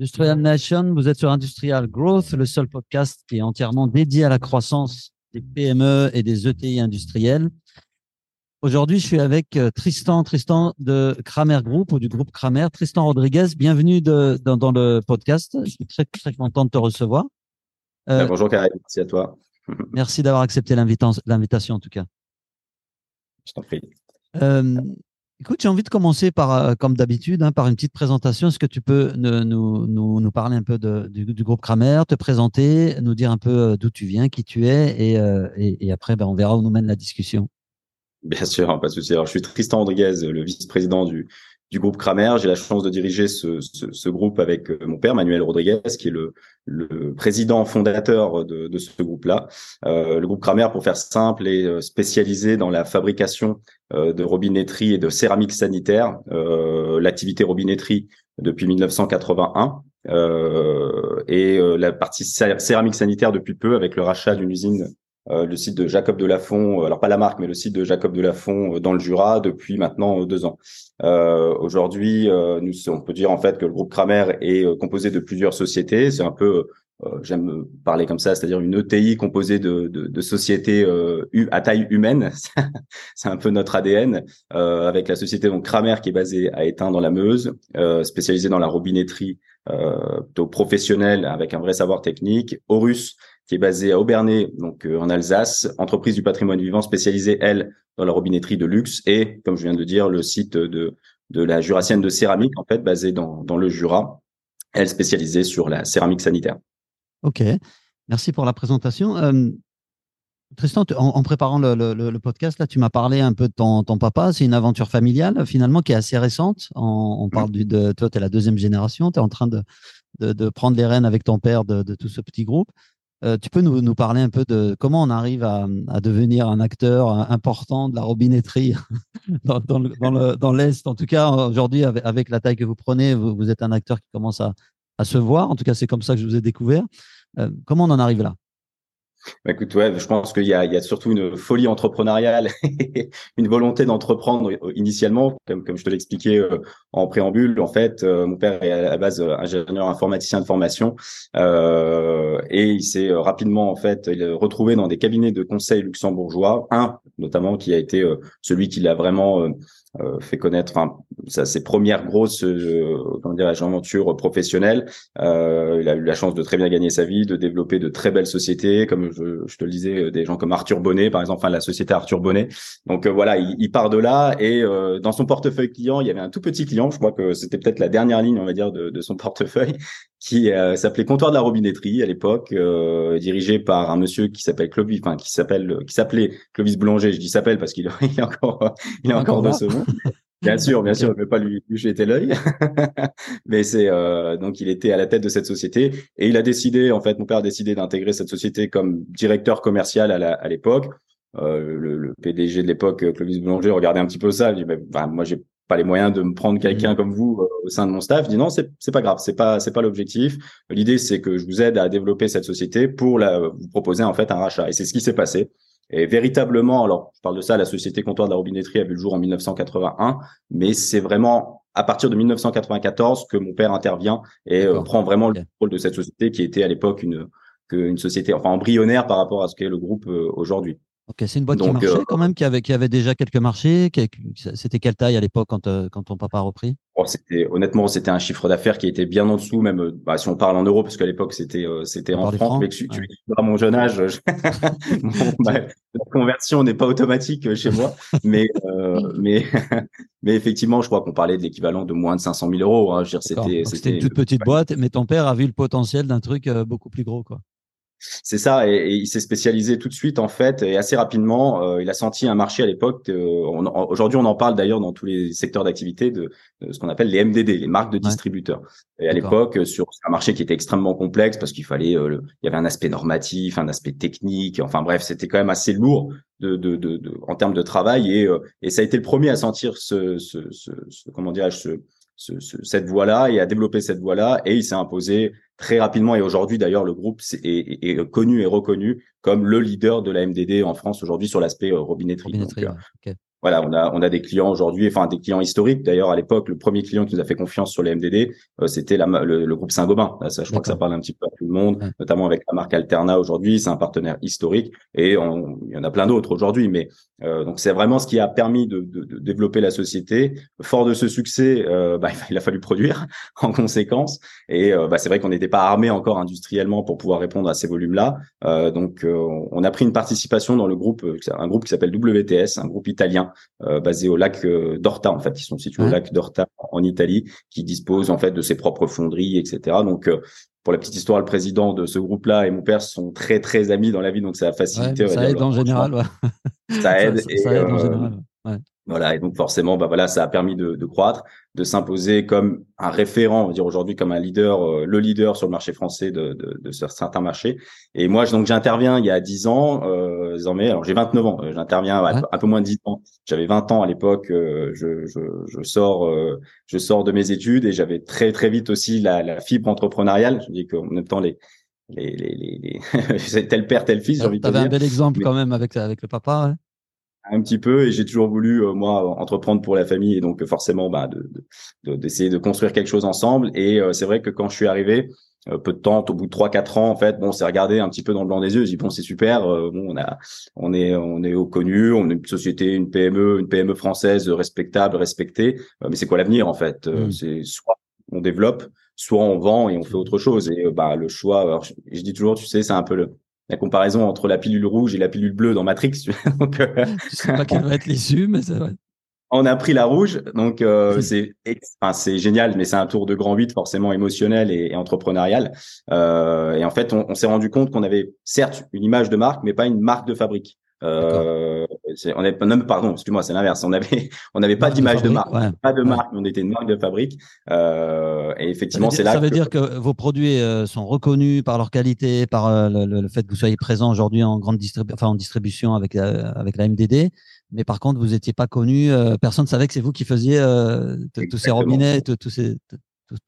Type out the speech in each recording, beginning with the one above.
Industrial Nation, vous êtes sur Industrial Growth, le seul podcast qui est entièrement dédié à la croissance des PME et des ETI industriels. Aujourd'hui, je suis avec euh, Tristan, Tristan de Kramer Group ou du groupe Kramer. Tristan Rodriguez, bienvenue de, dans, dans, le podcast. Je suis très, très content de te recevoir. Euh, bonjour Karim, merci à toi. merci d'avoir accepté l'invitation en tout cas. Je t'en prie. Euh, Écoute, j'ai envie de commencer par, euh, comme d'habitude, hein, par une petite présentation. Est-ce que tu peux nous, nous, nous parler un peu de, du, du, groupe Kramer, te présenter, nous dire un peu euh, d'où tu viens, qui tu es, et, euh, et, et après, ben, on verra où nous mène la discussion. Bien sûr, pas de souci. Alors, je suis Tristan Rodriguez, le vice-président du, du groupe Kramer. J'ai la chance de diriger ce, ce, ce, groupe avec euh, mon père, Manuel Rodriguez, qui est le, le président fondateur de, de ce groupe-là. Euh, le groupe Kramer, pour faire simple, est euh, spécialisé dans la fabrication euh, de robinetterie et de céramique sanitaire. Euh, L'activité robinetterie depuis 1981 et la partie céramique sanitaire depuis peu avec le rachat d'une usine le site de Jacob de Lafont, euh, alors pas la marque, mais le site de Jacob de Lafont euh, dans le Jura depuis maintenant deux ans. Aujourd'hui, nous, on peut dire en fait que le groupe Kramer est composé de plusieurs sociétés. C'est un peu j'aime parler comme ça, c'est-à-dire une ETI composée de, de, de sociétés à taille humaine. c'est un peu notre ADN, avec la société donc Kramer qui est basée à Étain dans la Meuse, spécialisée dans la robinetterie plutôt professionnelle avec un vrai savoir technique. Horus qui est basée à Aubernay, donc euh, en Alsace, entreprise du patrimoine vivant spécialisée, elle, dans la robinetterie de luxe, et, comme je viens de dire, le site de, de la Jurassienne de céramique, en fait, basée dans, dans le Jura, elle spécialisée sur la céramique sanitaire. Ok, merci pour la présentation. Euh, Tristan, en, préparant le, le, le, podcast, là, tu m'as parlé un peu de ton, ton papa. C'est une aventure familiale, finalement, qui est assez récente. On, on parle du, de toi, tu es la deuxième génération. Tu es en train de, de, de, prendre les rênes avec ton père de, de tout ce petit groupe. Euh, tu peux nous, nous, parler un peu de comment on arrive à, à devenir un acteur important de la robinetterie dans, dans l'Est? En tout cas, aujourd'hui, avec, avec, la taille que vous prenez, vous, vous êtes un acteur qui commence à, à, se voir. En tout cas, c'est comme ça que je vous ai découvert. Euh, comment on en arrive là? Bah, écoute, ouais, je pense qu'il y y a surtout une folie entrepreneuriale, une volonté d'entreprendre euh, initialement, comme, comme je te l'expliquais euh, en préambule. En fait, euh, mon père est à la base ingénieur informaticien de formation euh, et il s'est rapidement en fait retrouvé dans des cabinets de conseil luxembourgeois, un notamment qui a été celui qui l'a vraiment euh, fait connaître enfin ça, ses premières grosses euh, comment dirais-je aventures professionnelles euh, il a eu la chance de très bien gagner sa vie de développer de très belles sociétés comme je, je te le disais euh, des gens comme Arthur Bonnet par exemple enfin la société Arthur Bonnet. Donc euh, voilà il, il, part de là et dans son portefeuille client il y avait un tout petit client. Je crois que c'était peut-être la dernière ligne on va dire de, de son portefeuille qui s'appelait Comptoir de la robinetterie à l'époque dirigé par un monsieur qui s'appelle Clovis enfin qui s'appelle qui s'appelait Clovis Boulanger. Je dis s'appelle parce qu'il est encore il est encore de ce monde Bien sûr, bien sûr, je ne vais pas lui, lui jeter l'œil, mais c'est euh, donc il était à la tête de cette société et il a décidé, en fait, mon père a décidé d'intégrer cette société comme directeur commercial à l'époque. Euh, le, le, PDG de l'époque, Clovis Boulanger, regardait un petit peu ça. Il dit, bah, moi, j'ai pas les moyens de me prendre quelqu'un mmh. comme vous euh, au sein de mon staff. Il dit non, c'est c'est pas grave, c'est pas c'est pas l'objectif. L'idée, c'est que je vous aide à développer cette société pour la, vous proposer en fait un rachat. Et c'est ce qui s'est passé. Et véritablement, alors je parle de ça, la société comptoir de la robinetterie a vu le jour en 1981, mais c'est vraiment à partir de 1994 que mon père intervient et euh, prend vraiment le rôle de cette société qui était à l'époque une, une société enfin embryonnaire par rapport à ce qu'est le groupe euh, aujourd'hui. Ok, c'est une boîte qui marchait euh, quand même, qui avait, qui avait déjà quelques marchés. C'était quelle taille à l'époque quand, quand ton papa a repris? Oh, c'était Honnêtement, c'était un chiffre d'affaires qui était bien en dessous, même euh, bah, si on parle en euros, parce qu'à l'époque c'était c'était en France. Mais tu, tu à mon jeune âge, bah, la conversion n'est pas automatique chez moi, mais mais mais effectivement, je crois qu'on parlait de l'équivalent de moins de 500 000 euros. Hein. C'était c'était une toute petite boîte, mais ton père a vu le potentiel d'un truc beaucoup plus gros, quoi. C'est ça, et, il s'est spécialisé tout de suite en fait, et assez rapidement. Euh, il a senti un marché à l'époque. Aujourd'hui, on en parle d'ailleurs dans tous les secteurs d'activité de, ce qu'on appelle les MDD, les marques de distributeurs. Et à l'époque, sur un marché qui était extrêmement complexe parce qu'il fallait, euh, il y avait un aspect normatif, un aspect technique. Enfin bref, c'était quand même assez lourd de, de, de, en termes de travail, et, euh, et ça a été le premier à sentir ce, ce, ce, ce comment dirais-je, ce, cette voie-là et à développer cette voie-là. Et il s'est imposé très rapidement. Et aujourd'hui, d'ailleurs, le groupe est, est, est, connu et reconnu comme le leader de la MDD en France aujourd'hui sur l'aspect euh, robinetterie. robinetterie Donc, euh, voilà, on a on a des clients aujourd'hui, enfin des clients historiques. D'ailleurs, à l'époque, le premier client qui nous a fait confiance sur les MDD, euh, c'était le, le, groupe Saint-Gobain. Ça, je crois que ça parle un petit peu à tout le monde, notamment avec la marque Alterna aujourd'hui. C'est un partenaire historique et on, il y en a plein d'autres aujourd'hui. Mais euh, donc c'est vraiment ce qui a permis de, de, de, développer la société. Fort de ce succès, euh, bah, il a fallu produire en conséquence. Et bah, c'est vrai qu'on n'était pas armé encore industriellement pour pouvoir répondre à ces volumes-là. donc on a pris une participation dans le groupe, un groupe qui s'appelle WTS, un groupe italien euh, basé au lac euh, d'Orta en fait, qui sont situés au lac d'Orta en Italie, qui dispose en fait de ses propres fonderies, etc. Donc euh, pour la petite histoire, le président de ce groupe-là et mon père sont très très amis dans la vie, donc ça a facilité. ça, aide en général, ça aide. ça, aide en général. Voilà, et donc forcément, bah voilà, ça a permis de, de croître, de s'imposer comme un référent, on va dire aujourd'hui comme un leader, euh, le leader sur le marché français de, de, de certains marchés. Et moi, donc j'interviens il y a 10 ans, euh, désormais, alors j'ai 29 ans, euh, j'interviens un peu moins de 10 ans. J'avais 20 ans à l'époque, je, je, je, sors, je sors de mes études et j'avais très très vite aussi la, la fibre entrepreneuriale. Je dis qu'en même temps les les, les, les, les... tel père, tel fils, j'ai envie de un bel exemple quand même avec, avec le papa. Hein un petit peu et j'ai toujours voulu euh, moi entreprendre pour la famille et donc forcément bah, de, d'essayer de, construire quelque chose ensemble. Et euh, c'est vrai que quand je suis arrivé euh, peu de temps au bout de trois quatre ans en fait bon c'est regardé un petit peu dans le blanc des yeux. J'ai dit bon c'est super bon on a on est on est au connu on est une société une PME une PME française respectable respectée. Mais c'est quoi l'avenir en fait mmh. c'est soit on développe soit on vend et on fait autre chose. Et bah le choix alors, je dis toujours tu sais c'est un peu le la comparaison entre la pilule rouge et la pilule bleue dans Matrix. donc, euh, je sais pas quelle va être l'issue, mais c'est vrai. On a pris la rouge, donc euh, c'est enfin, c'est génial, mais c'est un tour de grand 8 forcément émotionnel et, et entrepreneurial. Euh, et en fait, on, on s'est rendu compte qu'on avait certes une image de marque, mais pas une marque de fabrique. Euh, on avait, non, pardon, excuse-moi, c'est l'inverse. On avait, on n'avait pas d'image de, marque, pas de marque, mais on était une marque de fabrique. Euh, et effectivement, c'est là. Ça veut dire que vos produits euh, sont reconnus par leur qualité, par euh, le, fait que vous soyez présent aujourd'hui en grande distribution, enfin en distribution avec avec la MDD. Mais par contre, vous n'étiez pas connu. personne ne savait que c'est vous qui faisiez tous ces robinets, tous ces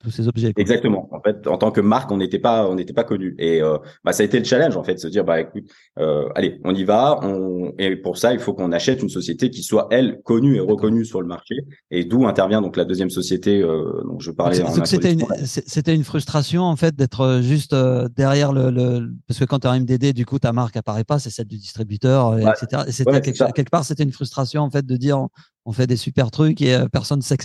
tous, ces objets. Exactement. En fait, en tant que marque, on n'était pas, on n'était pas connu. Et euh, bah, ça a été le challenge en fait, se dire bah écoute, euh, allez, on y va. On... Et pour ça, il faut qu'on achète une société qui soit elle connue et reconnue sur le marché. Et d'où intervient donc la deuxième société euh, dont je parlais. C'était une, c'était une frustration en fait d'être euh, juste euh, derrière le, le, parce que quand tu as un MDD, du coup ta marque apparaît pas, c'est celle du distributeur, etc. Et c'était quelque, quelque, part, c'était une frustration en fait de dire on fait des super trucs et euh, personne sait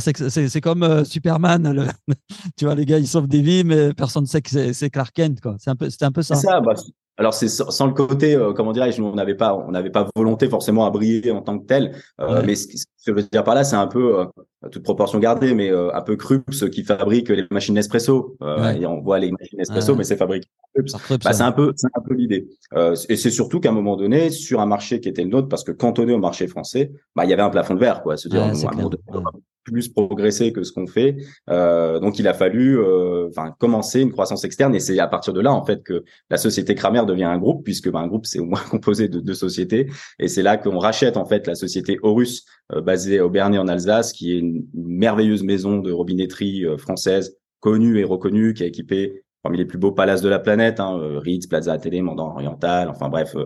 c'est comme euh, Superman tu vois les gars ils sauvent des vies mais personne sait que c'est Clark Kent c'est un peu un peu ça, ça bah, alors c'est sans le côté euh, comment dirais-je on n'avait pas on n'avait pas volonté forcément à briller en tant que tel mais ce, que je veux dire par là c'est un peu toute proportion gardée mais un peu Krups qui fabrique les machines Nespresso et on voit les machines Nespresso mais c'est fabriqué bah, c'est un peu c'est un peu l'idée. Et c'est surtout qu'à un moment donné sur un marché qui était le nôtre parce que cantonné au marché français bah il y avait un plafond de verre quoi. Se dire plus progresser que ce qu'on fait. Euh, donc, il a fallu euh, commencer une croissance externe et c'est à partir de là en fait que la société Kramer devient un groupe puisque ben, un groupe c'est au moins composé de deux sociétés et c'est là qu'on rachète en fait la société Horus euh, basée au Bernay en Alsace qui est une, merveilleuse maison de robinetterie française connue et reconnue qui a équipé parmi les plus beaux palaces de la planète, hein, Ritz, Plaza Athénée, Mandan Oriental, enfin bref,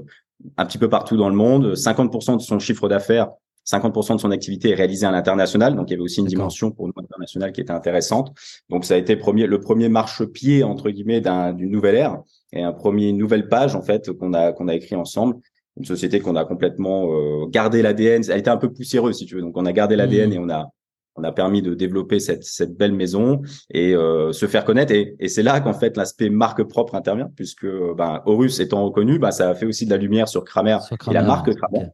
un petit peu partout dans le monde. 50% de son chiffre d'affaires 50% de son activité est réalisée à l'international, donc il y avait aussi une dimension pour nous internationale qui était intéressante. Donc ça a été premier, le premier marchepied entre guillemets d'une nouvelle ère et un premier nouvelle page en fait qu'on a qu'on a écrit ensemble. Une société qu'on a complètement euh, gardé l'ADN, elle était un peu poussiéreuse si tu veux, donc on a gardé l'ADN mmh. et on a on a permis de développer cette, cette belle maison et euh, se faire connaître. Et, et c'est là qu'en fait l'aspect marque propre intervient, puisque ben, Horus étant reconnu, ben, ça a fait aussi de la lumière sur Kramer, et la marque Kramer.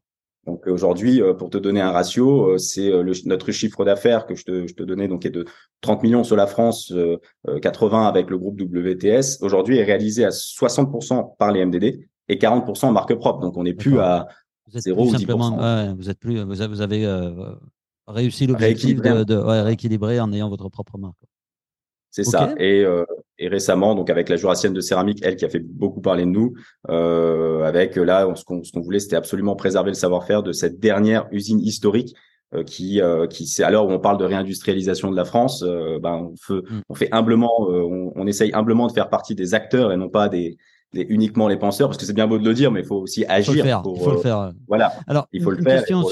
Donc aujourd'hui, euh, pour te donner un ratio, euh, c'est euh, notre chiffre d'affaires que je te, je te donnais, donc est de 30 millions sur la France, 80 avec le groupe WTS. Aujourd'hui, est réalisé à 60% par les MDD et 40% en marque propre. Donc on n'est plus à 0 ou 10%. vous êtes plus, vous avez, réussi l'objectif de, de rééquilibrer en ayant votre propre marque. C'est ça. Et, euh, et, récemment, donc avec la Jurassienne de céramique, elle qui a fait beaucoup parler de nous, euh, avec là, ce qu'on voulait, c'était absolument préserver le savoir-faire de cette dernière usine historique euh, qui, euh, qui c'est à l'heure où on parle de réindustrialisation de la France, euh, ben on fait, mm. on fait humblement, on, on, essaye humblement de faire partie des acteurs et non pas des uniquement les penseurs, parce que c'est bien beau de le dire, mais il faut aussi agir. Il faut le faire. il faut le faire. Voilà. Alors, il faut le faire. Question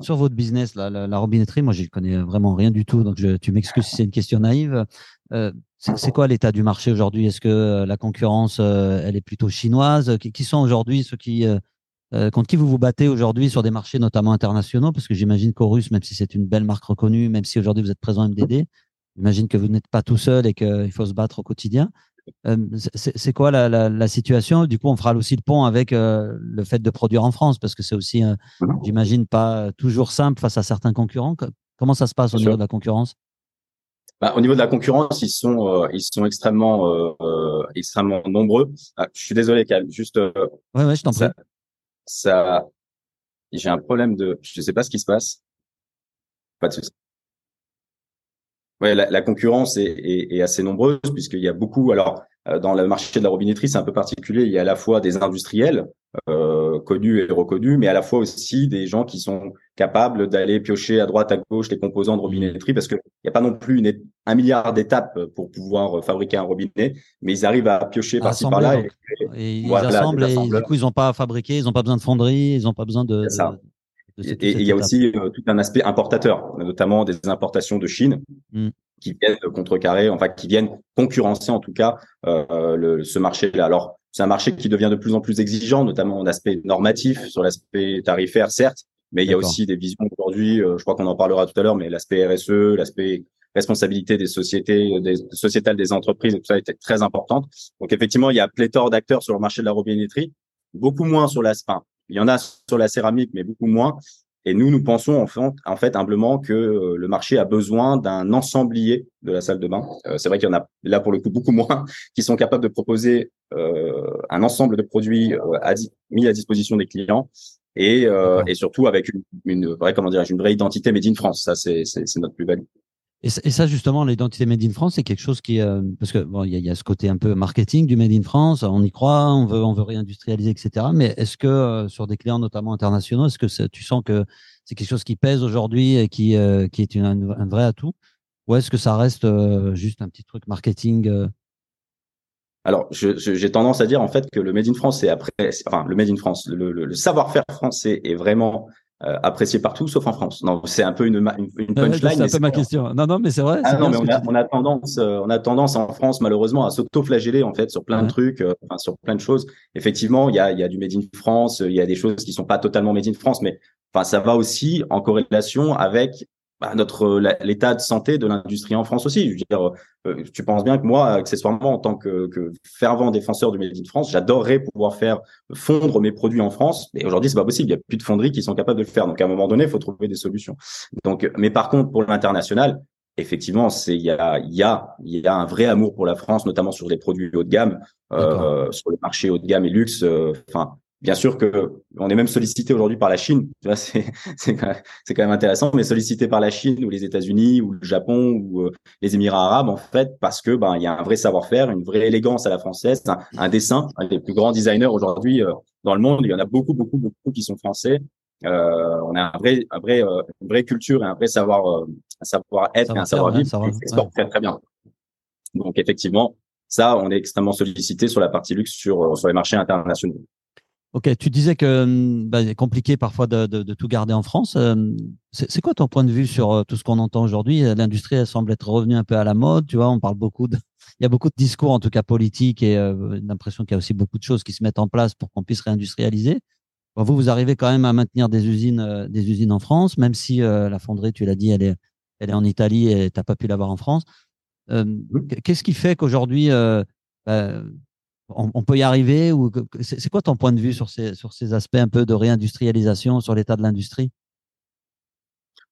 sur, votre business, la, la, robinetterie, moi, je connais vraiment rien du tout, donc je, tu m'excuses si c'est une question naïve. Euh, c'est quoi l'état du marché aujourd'hui? Est-ce que la concurrence, elle est plutôt chinoise? Qui, sont aujourd'hui ceux qui contre qui vous vous battez aujourd'hui sur des marchés notamment internationaux? Parce que j'imagine qu'Orus, même si c'est une belle marque reconnue, même si aujourd'hui vous êtes présent MDD, j'imagine que vous n'êtes pas tout seul et qu'il faut se battre au quotidien. Euh, c'est quoi la, situation? Du coup, on fera aussi le pont avec euh, le fait de produire en France, parce que c'est aussi, euh, mhm. j'imagine, pas toujours simple face à certains concurrents. Comment ça se passe au niveau de la concurrence? Bah, au niveau de la concurrence, ils sont ils sont extrêmement extrêmement nombreux. Ah, je suis désolé, Cal, juste. ouais, ouais, je t'en prie. Ça, j'ai un problème de, je sais pas ce qui se passe. Pas de souci. Ouais, la, la concurrence est, est, est, assez nombreuse puisqu'il y a beaucoup. Alors, euh, dans le marché de la robinetterie, c'est un peu particulier. Il y a à la fois des industriels euh, connus et reconnus, mais à la fois aussi des gens qui sont capables d'aller piocher à droite, à gauche les composants de robinetterie parce qu'il n'y a pas non plus une, un milliard d'étapes pour pouvoir fabriquer un robinet, mais ils arrivent à piocher par-ci par-là. Et, ils assemblent et du coup, ils n'ont pas à fabriquer, ils n'ont pas besoin de fonderie, ils n'ont pas besoin de. Et il y a aussi euh, tout un aspect importateur, notamment des importations de Chine. Mm. qui viennent contrecarrer, enfin qui viennent concurrencer en tout cas euh, le, ce marché-là. Alors c'est un marché qui devient de plus en plus exigeant, notamment en aspect normatif, sur l'aspect tarifaire certes, mais il y a aussi des visions aujourd'hui. Euh, je crois qu'on en parlera tout à l'heure, mais l'aspect RSE, l'aspect responsabilité des sociétés, des sociétales des entreprises, tout ça était très importante. Donc effectivement, il y a pléthore d'acteurs sur le marché de la robinetterie, beaucoup moins sur l'aspect il y en a sur la céramique, mais beaucoup moins. Et nous, nous pensons en fait, en fait humblement que euh, le marché a besoin d'un ensemblier de la salle de bain. Euh, c'est vrai qu'il y en a là pour le coup beaucoup moins qui sont capables de proposer euh, un ensemble de produits mis à disposition des clients et, et surtout avec une, une vraie comment dire une vraie identité made in France. Ça c'est c'est notre plus-value. Et, ça, justement, l'identité Made in France, c'est quelque chose qui, euh, parce que bon, il y, a ce côté un peu marketing du Made in France, on y croit, on veut, on veut réindustrialiser, etc. Mais est-ce que euh, sur des clients notamment internationaux, est-ce que tu sens que c'est quelque chose qui pèse aujourd'hui et qui, euh, qui est un vrai atout, ou est-ce que ça reste juste un petit truc marketing alors, j'ai tendance à dire en fait que le Made in France, c'est après, enfin le Made in France, le, le savoir-faire français est vraiment euh, apprécié partout sauf en France. Non, c'est un peu une, une, punchline. c'est un peu ma question. Non, non, mais c'est vrai. Ah, non, mais on a, on a, tendance, euh, on a tendance en France malheureusement à s'auto-flageller en fait sur plein de trucs, euh, enfin, sur plein de choses. Effectivement, il y a, il y a du made in France, il y a des choses qui sont pas totalement made in France, mais enfin ça va aussi en corrélation avec bah, notre l'état de santé de l'industrie en France aussi. Je veux dire, euh, tu penses bien que moi, accessoirement, en tant que, que fervent défenseur du Made in France, j'adorerais pouvoir faire fondre mes produits en France. Mais aujourd'hui, c'est pas possible. Il y a plus de fonderies qui sont capables de le faire. Donc, à un moment donné, il faut trouver des solutions. Donc, mais par contre, pour l'international, effectivement, c'est il y a il y a il y a un vrai amour pour la France, notamment sur les produits haut de gamme, euh, sur le marché haut de gamme et luxe. Euh, enfin, Bien sûr que on est même sollicité aujourd'hui par la Chine. C'est c'est quand, quand, même intéressant, mais sollicité par la Chine ou les États-Unis ou le Japon ou euh, les Émirats arabes en fait parce que ben il y a un vrai savoir-faire, une vraie élégance à la française, un, dessin. Un des plus grands designers aujourd'hui euh, dans le monde, il y en a beaucoup beaucoup beaucoup qui sont français. Euh, on a un vrai, un vrai, une vraie culture et un vrai savoir, un savoir être et un savoir vivre qui s'exporte très très bien. Donc effectivement, ça, on est extrêmement sollicité sur la partie luxe sur sur les marchés internationaux. Ok, tu disais que hum, bah, c'est compliqué parfois de, de, de, tout garder en France. Hum, c'est quoi ton point de vue sur euh, tout ce qu'on entend aujourd'hui? L'industrie, elle semble être revenue un peu à la mode. Tu vois, on parle beaucoup de, il y a beaucoup de discours, en tout cas politiques, et euh, l'impression qu'il y a aussi beaucoup de choses qui se mettent en place pour qu'on puisse réindustrialiser. vous, vous arrivez quand même à maintenir des usines, euh, des usines en France, même si la fonderie, tu l'as dit, elle est, elle est en Italie et t'as pas pu l'avoir en France. Qu'est-ce qui fait qu'aujourd'hui, bah, on, peut y arriver ou c'est quoi ton point de vue sur ces, sur ces aspects un peu de réindustrialisation, sur l'état de l'industrie?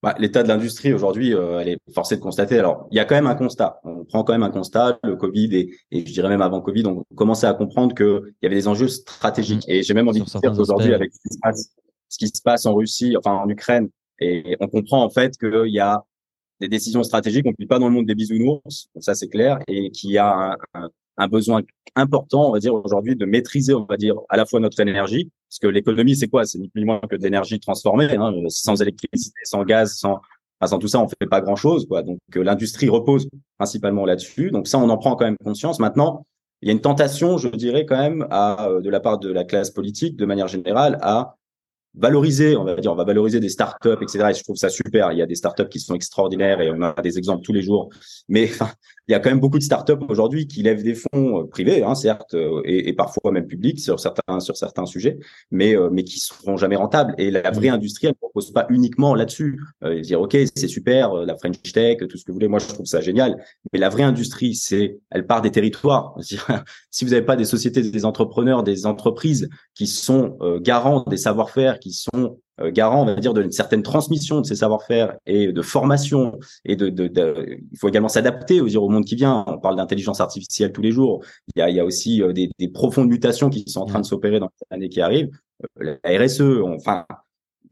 Bah, L'état de l'industrie aujourd'hui, euh, elle est forcée de constater. Alors, il y a quand même un constat. On prend quand même un constat. Le Covid et, et je dirais même avant Covid, on commençait à comprendre qu'il y avait des enjeux stratégiques. Mmh. Et j'ai même envie de dire qu'aujourd'hui, avec ce qui, se passe, ce qui se passe en Russie, enfin en Ukraine, et on comprend en fait qu'il y a des décisions stratégiques. On ne vit pas dans le monde des bisounours, ça c'est clair, et qu'il y a un, un besoin important, on va dire aujourd'hui, de maîtriser, on va dire, à la fois notre énergie, parce que l'économie, c'est quoi? C'est ni plus ni moins que d'énergie transformée. Hein, sans électricité, sans gaz, sans sans tout ça, on fait pas grand chose, quoi. Donc euh, l'industrie repose principalement là-dessus. Donc ça, on en prend quand même conscience. Maintenant, il y a une tentation, je dirais quand même, à, de la part de la classe politique, de manière générale, à valoriser, on va dire, on va valoriser des startups, etc. Et je trouve ça super. Il y a des startups qui sont extraordinaires et on a des exemples tous les jours. Mais enfin, il y a quand même beaucoup de startups aujourd'hui qui lèvent des fonds euh, privés, hein, certes, euh, et, et, parfois même publics sur certains sur certains sujets, mais euh, mais qui seront jamais rentables. Et la vraie industrie, elle ne propose pas uniquement là-dessus. Euh, dire ok, c'est super, la French Tech, tout ce que vous voulez. Moi, je trouve ça génial. Mais la vraie industrie, c'est, elle part des territoires. si vous n'avez pas des sociétés, des entrepreneurs, des entreprises qui sont garants des savoir-faire, qui sont euh, garant, on va dire, d'une certaine transmission de ces savoir-faire et de formation. Et de, de, de il faut également s'adapter au, au monde qui vient. On parle d'intelligence artificielle tous les jours. Il y a, il y a aussi euh, des, des profondes mutations qui sont en train de s'opérer dans les années qui arrivent. Euh, la RSE, enfin,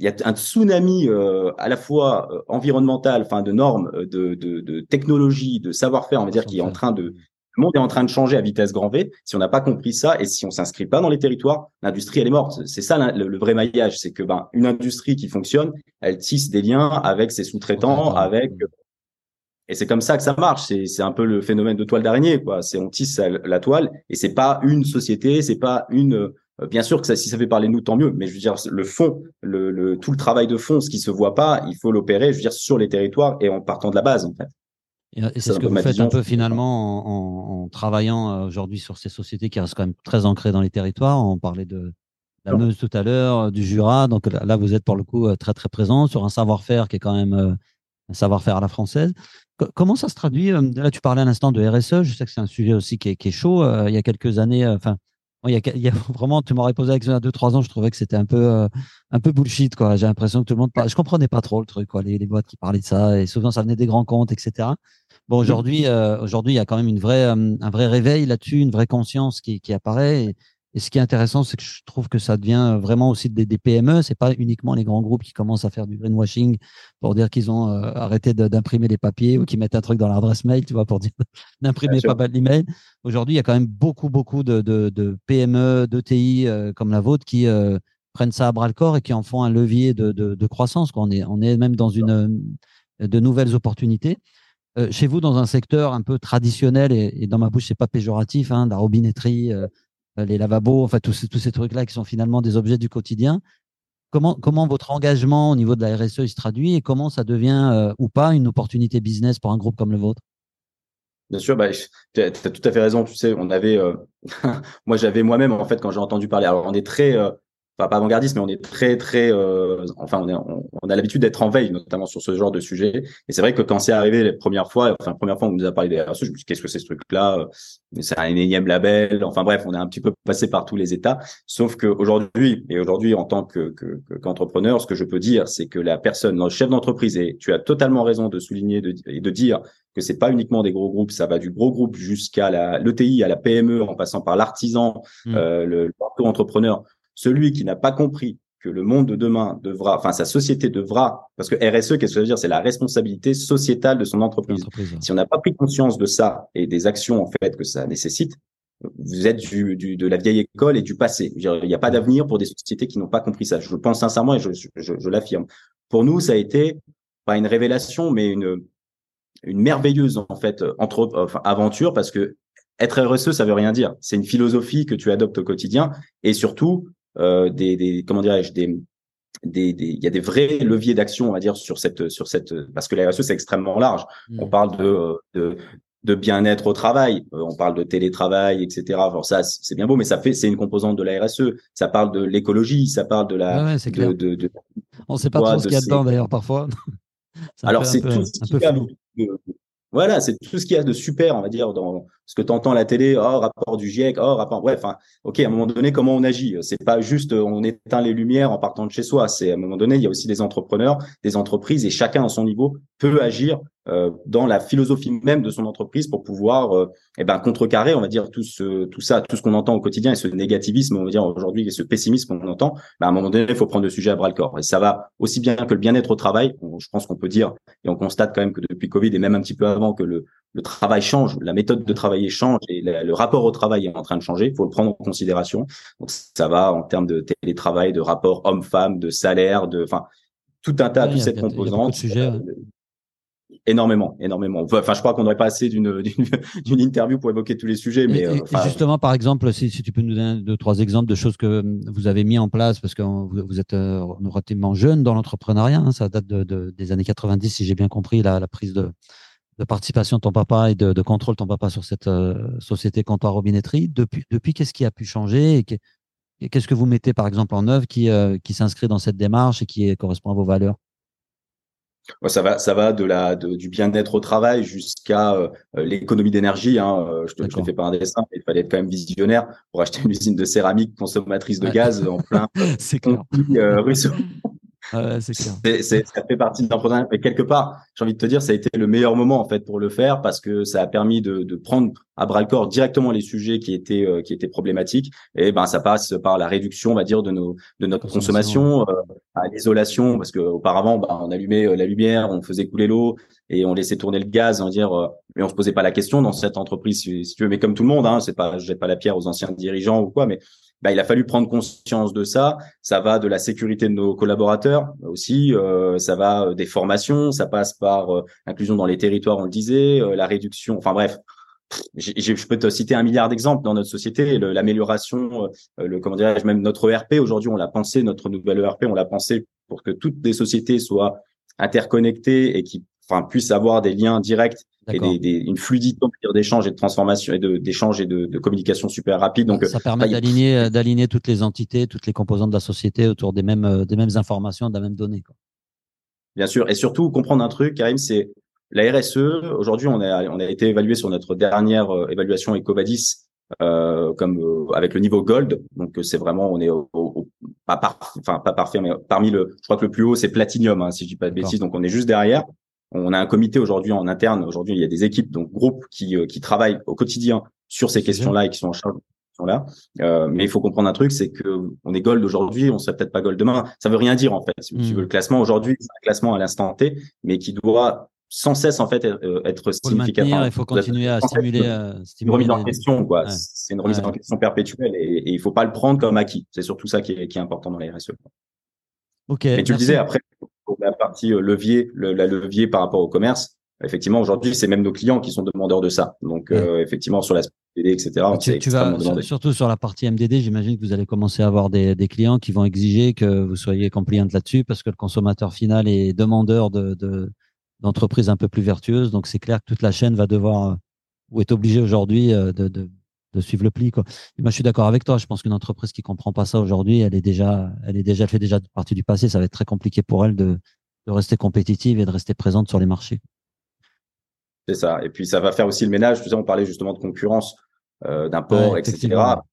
il y a un tsunami euh, à la fois environnemental, enfin de normes, de, de, de technologie, de savoir-faire, on va dire, qui est en train de, le monde est en train de changer à vitesse grand V. Si on n'a pas compris ça et si on s'inscrit pas dans les territoires, l'industrie elle est morte. C'est ça le, vrai maillage, c'est que ben une industrie qui fonctionne, elle tisse des liens avec ses sous-traitants, avec et c'est comme ça que ça marche. C'est un peu le phénomène de toile d'araignée, quoi. C'est on tisse la toile et c'est pas une société, c'est pas une. Euh, bien sûr que ça, si ça fait parler nous, tant mieux. Mais je veux dire, le fond, le, le, tout le travail de fond, ce qui se voit pas, il faut l'opérer, je veux dire, sur les territoires et en partant de la base, en fait. Et, c'est ce que vous faites un peu finalement en, travaillant euh, aujourd'hui sur ces sociétés qui restent quand même très ancrées dans les territoires. On parlait de la Meuse tout à l'heure, euh, du Jura. Donc là, vous êtes pour le coup euh, très très présent sur un savoir-faire qui est quand même un savoir-faire à la française. comment ça se traduit Là, tu parlais à l'instant de RSE. Je sais que c'est un sujet aussi qui est, qui est chaud. il y a quelques années, enfin, il, il, y a, vraiment, tu m'aurais posé avec ça il y a deux trois ans. Je trouvais que c'était un peu un peu bullshit quoi. J'ai l'impression que tout le monde, parle. je comprenais pas trop le truc quoi. Les, les boîtes qui parlaient de ça et souvent ça venait des grands comptes, etc. Bon, mmh. aujourd'hui, euh, aujourd'hui, il y a quand même une vraie, euh, un vrai réveil là-dessus, une vraie conscience qui, qui apparaît. Et, et, ce qui est intéressant, c'est que je trouve que ça devient vraiment aussi des, des PME. C'est pas uniquement les grands groupes qui commencent à faire du greenwashing pour dire qu'ils ont euh, arrêté d'imprimer les papiers ou qui mettent un truc dans l'adresse mail, tu vois, pour dire d'imprimer pas mal d'emails. Aujourd'hui, il y a quand même beaucoup, beaucoup de, de, de PME, d'ETI euh, comme la vôtre qui prennent ça à bras le corps et qui en font un levier de, de, croissance. Quoi. On est, on est même dans une de nouvelles opportunités. Euh, chez vous, dans un secteur un peu traditionnel, et, dans ma bouche, c'est pas péjoratif, hein, la robinetterie, euh, les lavabos, enfin tous, tous ces trucs-là qui sont finalement des objets du quotidien. Comment, comment votre engagement au niveau de la RSE se traduit et comment ça devient euh, ou pas une opportunité business pour un groupe comme le vôtre? Bien sûr, bah, tu as, tout à fait raison. Tu sais, on avait, moi j'avais moi-même en fait quand j'ai entendu parler. Alors on est très, pas avant-gardiste, mais on est très très, euh, enfin on, est, on, a l'habitude d'être en veille, notamment sur ce genre de sujet. Et c'est vrai que quand c'est arrivé les premières fois, enfin la première fois on nous a parlé des RSE, je me suis dit qu'est-ce que c'est ce truc-là C'est un énième label. Enfin bref, on est un petit peu passé par tous les états. Sauf qu'aujourd'hui, et aujourd'hui en tant que qu'entrepreneur, ce que je peux dire, c'est que la personne, le chef d'entreprise, et tu as totalement raison de souligner de, et de dire que c'est pas uniquement des gros groupes, ça va du gros groupe jusqu'à la l'ETI, à la PME, en passant par l'artisan, mmh. euh, le, entrepreneur celui qui n'a pas compris que le monde de demain devra, enfin sa société devra, parce que RSE, qu'est-ce que ça veut dire? C'est la responsabilité sociétale de son entreprise. Si on n'a pas pris conscience de ça et des actions en fait que ça nécessite, vous êtes du, du, de la vieille école et du passé. Il n'y a pas d'avenir pour des sociétés qui n'ont pas compris ça. Je pense sincèrement et je, je, je l'affirme. Pour nous, ça a été pas une révélation, mais une une merveilleuse en fait entre, enfin, aventure parce que être RSE, ça veut rien dire. C'est une philosophie que tu adoptes au quotidien et surtout, des, des, comment dirais-je des des, des, il y a des vrais leviers d'action, on va dire, sur cette, sur cette, parce que la RSE c'est extrêmement large. On mmh. parle de, de, de bien-être au travail, euh, on parle de télétravail, etc. Alors ça, c'est bien beau, mais ça fait, c'est une composante de la RSE. Ça parle de l'écologie, ça parle de la, ouais, de, de, de, on sait pas trop ce qu'il y a dedans d'ailleurs parfois. Alors c'est tout ce qui voilà, c'est tout ce qu'il y a de super, on va dire, dans ce que tu entends à la télé, oh, rapport du GIEC, oh, rapport, bref, enfin, ok, à un moment donné, comment on agit? C'est pas juste on éteint les lumières en partant de chez soi, c'est à un moment donné, il y a aussi des entrepreneurs, des entreprises, et chacun à son niveau peut agir euh, dans la philosophie même de son entreprise pour pouvoir euh, eh ben contrecarrer on va dire tout ce tout ça tout ce qu'on entend au quotidien et ce négativisme on va dire aujourd'hui et ce pessimisme qu'on entend. Ben, à un moment donné il faut prendre le sujet à bras le corps. Et ça va aussi bien que le bien-être au travail. Je pense qu'on peut dire et on constate quand même que depuis Covid et même un petit peu avant que le le travail change, la méthode de change et le rapport au travail est en train de changer. Il faut le prendre en considération. Donc ça va en termes de télétravail, de rapport homme-femme, de salaire, de, enfin, tout un tas, toute cette composante. énormément, énormément. Enfin, je crois qu'on n'aurait pas assez d'une d'une interview pour évoquer tous les sujets, mais et, justement, par exemple, si, si, tu peux nous donner deux trois exemples de choses que vous avez mis en place, parce que vous, vous êtes relativement jeune dans l'entrepreneuriat, hein, ça date de, de, des années 90, si j'ai bien compris, la, la prise de de participation de ton papa et de, de contrôle de ton papa sur cette société comptoir robinetterie. Depuis, depuis qu'est-ce qui a pu changer et Qu'est-ce que vous mettez par exemple en œuvre qui, euh, qui s'inscrit dans cette démarche et qui correspond à vos valeurs? Ça va, ça va de la du bien-être au travail jusqu'à euh, l'économie d'énergie. Hein. Euh, je te, je te fais pas un dessin, mais il fallait être quand même visionnaire pour acheter une usine de céramique consommatrice de gaz en plein C'est clair. ruisseau. Ouais, c'est clair. Ça fait partie de l'entrepreneuriat. Mais quelque part, j'ai envie de te dire, ça a été le meilleur moment en fait pour le faire parce que ça a permis de, de prendre à bras le corps directement les sujets qui étaient euh, qui étaient problématiques. Et ben ça passe par la réduction, on va dire, de nos de notre consommation, euh, à l'isolation parce que auparavant, ben, on allumait euh, la lumière, on faisait couler l'eau et on laissait tourner le gaz, on va dire, mais on se posait pas la question dans cette entreprise, si, tu veux. Mais comme tout le monde, hein, c'est pas, je jette pas la pierre aux anciens dirigeants ou quoi, mais bah, il a fallu prendre conscience de ça. Ça va de la sécurité de nos collaborateurs aussi. Euh, ça va euh, des formations. Ça passe par euh, l'inclusion dans les territoires, on le disait, la réduction. Enfin bref, je peux te citer un milliard d'exemples dans notre société. L'amélioration, le comment dirais-je, même notre ERP aujourd'hui, on l'a pensé, notre nouvelle ERP, on l'a pensé pour que toutes les sociétés soient interconnectées et qui enfin puissent avoir des liens directs et des, des, une fluidité d'échange et de transformation et d'échange et de, de, communication super rapide. Donc ça permet d'aligner euh, d'aligner toutes les entités, toutes les composantes de la société autour des mêmes euh, des mêmes informations, de la même donnée. Quoi. Bien sûr, et surtout comprendre un truc, Karim, c'est la RSE. Aujourd'hui, on a on a été évalué sur notre dernière euh, évaluation Ecovadis euh, comme avec le niveau gold. Donc c'est vraiment on est au, au, pas par, enfin pas parfait, mais parmi le, je crois que le plus haut c'est platinum, hein, si je dis pas de bêtises. Donc on est juste derrière. On a un comité aujourd'hui en interne. Aujourd'hui, il y a des équipes, donc groupes qui, euh, qui travaillent au quotidien sur ces questions-là et qui sont en charge là. Euh, mais il faut comprendre un truc, c'est que on est gold aujourd'hui, on serait peut-être pas gold demain. Ça veut rien dire en fait. Si tu hmm. veux le classement aujourd'hui, c'est un classement à l'instant T, mais qui doit sans cesse en fait euh, être significatif. Il faut continuer à stimuler, une remise en question quoi. C'est une remise en question perpétuelle et, et, il faut pas le prendre comme acquis. C'est surtout ça qui est, qui est important dans la RSE. Ok. Mais tu le disais après, la partie euh, levier, le, la levier par rapport au commerce, effectivement, aujourd'hui, c'est même nos clients qui sont demandeurs de ça. Donc, euh, effectivement, sur l'aspect MDD, etc., tu, tu vas, surtout sur la partie MDD, j'imagine que vous allez commencer à avoir des, des, clients qui vont exiger que vous soyez compliant là-dessus parce que le consommateur final est demandeur de, d'entreprises un peu plus vertueuses. Donc, c'est clair que toute la chaîne va devoir ou est obligée aujourd'hui de, de, de suivre le pli. Quoi. moi, je suis d'accord avec toi. Je pense qu'une entreprise qui comprend pas ça aujourd'hui, elle est déjà, elle est déjà fait déjà partie du passé. Ça va être très compliqué pour elle de, de rester compétitive et de rester présente sur les marchés. C'est ça. Et puis ça va faire aussi le ménage. Tu sais, on parlait justement de concurrence, euh, d'import, etc.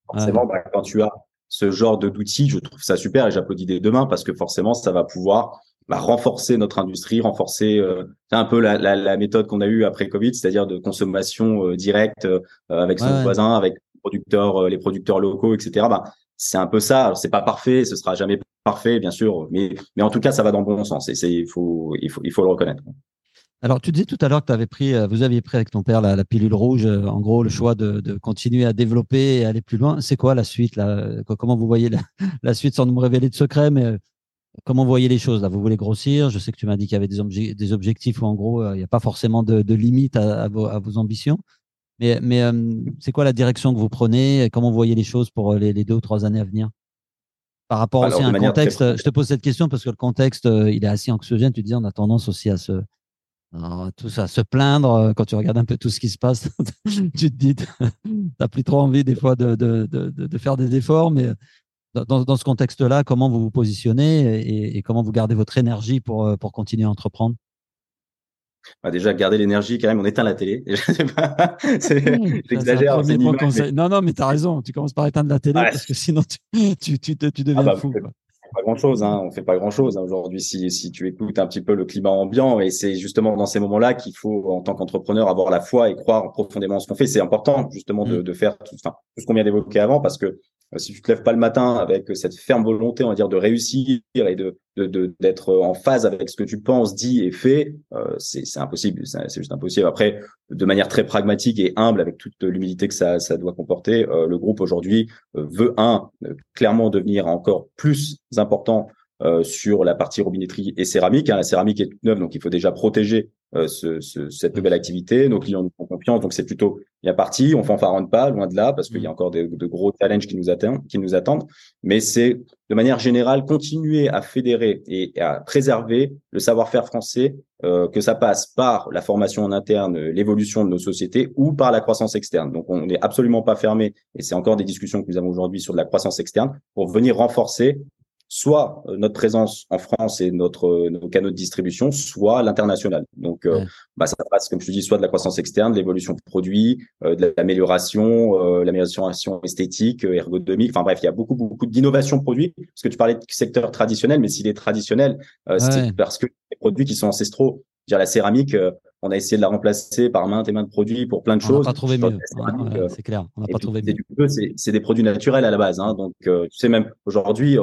Forcément, bah, quand tu as ce genre d'outils, je trouve ça super et j'applaudis dès demain parce que forcément, ça va pouvoir bah, renforcer notre industrie, renforcer euh, un peu la, la, la méthode qu'on a eue après Covid, c'est-à-dire de consommation euh, directe euh, avec son voisin, avec les producteurs, euh, les producteurs locaux, etc. Bah, c'est un peu ça. Alors c'est pas parfait, ce sera jamais parfait, bien sûr, mais mais en tout cas, ça va dans le bon sens et c'est il faut il faut il faut le reconnaître. Alors, tu disais tout à l'heure que tu avais pris, vous aviez pris avec ton père la, la pilule rouge, en gros, le choix de, de, continuer à développer et aller plus loin. C'est quoi la suite là? Comment vous voyez la, la, suite sans nous révéler de secret Mais Comment vous voyez les choses là? Vous voulez grossir? Je sais que tu m'as dit qu'il y avait des, des, objectifs où en gros euh, il n'y a pas forcément de, de limite à, vos, à, vos, ambitions. Mais, mais euh, c'est quoi la direction que vous prenez? Comment vous voyez les choses pour euh, les, les deux ou trois années à venir? Par rapport aussi à un contexte, je te pose cette question parce que le contexte il est assez anxiogène. Tu dis on a tendance aussi à se tout ça, se plaindre quand tu regardes un peu tout ce qui se passe. tu te dis, t'as plus trop envie des fois de, de, de, de faire des efforts, mais dans, dans ce contexte-là, comment vous vous positionnez et, et, comment vous gardez votre énergie pour, euh, pour continuer à entreprendre? Bah déjà, garder l'énergie, quand même, on éteint la télé. J'exagère. Non, non, mais tu as raison. Tu commences par éteindre la télé parce que sinon, tu, tu, tu, tu deviens ah bah, fou. Quoi pas grand chose, hein. on fait pas grand chose hein, aujourd'hui si, si tu écoutes un petit peu le climat ambiant et c'est justement dans ces moments-là qu'il faut en tant qu'entrepreneur avoir la foi et croire profondément en ce qu'on fait. C'est important justement de, mm. de faire tout, enfin, tout ce qu'on vient d'évoquer avant parce que si tu te lèves pas le matin avec cette ferme volonté, on va dire, de réussir et de d'être en phase avec ce que tu penses, dis et fais, euh, c'est impossible, c'est juste impossible. Après, de manière très pragmatique et humble, avec toute l'humilité que ça, ça doit comporter, euh, le groupe aujourd'hui euh, veut un clairement devenir encore plus important sur la partie robinetterie et céramique. Hein. La céramique est toute neuve, donc il faut déjà protéger euh, ce, ce, cette nouvelle activité. Nos clients nous font confiance, donc c'est plutôt bien parti. On fanfaronne pas, loin de là, parce qu'il y a mmh. encore de, de, gros challenges qui nous attendent. Qui nous attendent. Mais c'est de manière générale continuer à fédérer et à préserver le savoir-faire français, euh, que ça passe par la formation en interne, l'évolution de nos sociétés ou par la croissance externe. Donc on n'est absolument pas fermé, et c'est encore des discussions que nous avons aujourd'hui sur de la croissance externe pour venir renforcer soit euh, notre présence en France et notre euh, nos canaux de distribution, soit l'international. Donc, euh, bah, ça passe, comme je te dis, soit de la croissance externe, de l'évolution de produits, de l'amélioration, l'amélioration esthétique, ergonomique. Enfin bref, il y a beaucoup beaucoup d'innovation produits. Parce que tu parlais de secteur traditionnel, mais s'il est traditionnel, c'est parce que les produits qui sont ancestraux. Dire la céramique, on a essayé de la remplacer par maintes et maintes produits pour plein de choses. On n'a pas trouvé mieux. c'est clair. On n'a pas trouvé mieux. C'est des produits naturels à la base. Hein, donc, tu sais même aujourd'hui,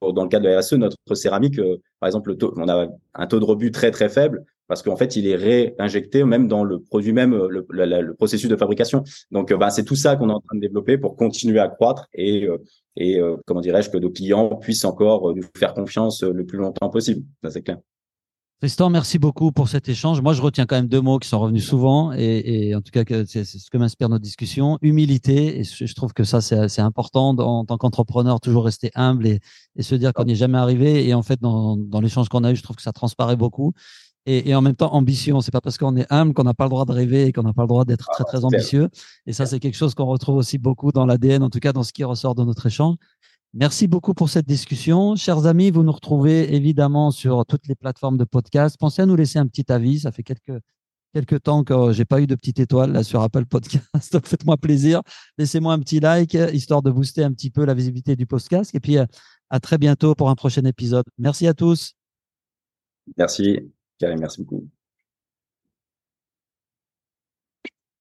dans le cas de la RSE, notre céramique, euh, par exemple, le taux, on a un taux de rebut très très faible parce qu'en fait, il est réinjecté même dans le produit même, euh, le, le, processus de fabrication. Donc, bah, c'est tout ça qu'on est en train de développer pour continuer à croître et, et comment dirais-je, que nos clients puissent encore nous faire confiance le plus longtemps possible. Ça, c'est clair. Tristan, merci beaucoup pour cet échange. Moi, je retiens quand même deux mots qui sont revenus souvent et, en tout cas, c'est ce que m'inspire notre discussion. Humilité. Et je trouve que ça, c'est important en tant qu'entrepreneur, toujours rester humble et, se dire qu'on n'y est jamais arrivé. Et en fait, dans, l'échange qu'on a eu, je trouve que ça transparaît beaucoup. Et, en même temps, ambition. C'est pas parce qu'on est humble qu'on n'a pas le droit de rêver et qu'on n'a pas le droit d'être très, très ambitieux. Et ça, c'est quelque chose qu'on retrouve aussi beaucoup dans l'ADN, en tout cas dans ce qui ressort de notre échange. Merci beaucoup pour cette discussion. Chers amis, vous nous retrouvez évidemment sur toutes les plateformes de podcast. Pensez à nous laisser un petit avis. Ça fait quelques, quelques temps que j'ai pas eu de petite étoile là sur Apple Podcast. Faites-moi plaisir. Laissez-moi un petit like, histoire de booster un petit peu la visibilité du podcast. Et puis, à très bientôt pour un prochain épisode. Merci à tous. Merci, Karim. Merci beaucoup.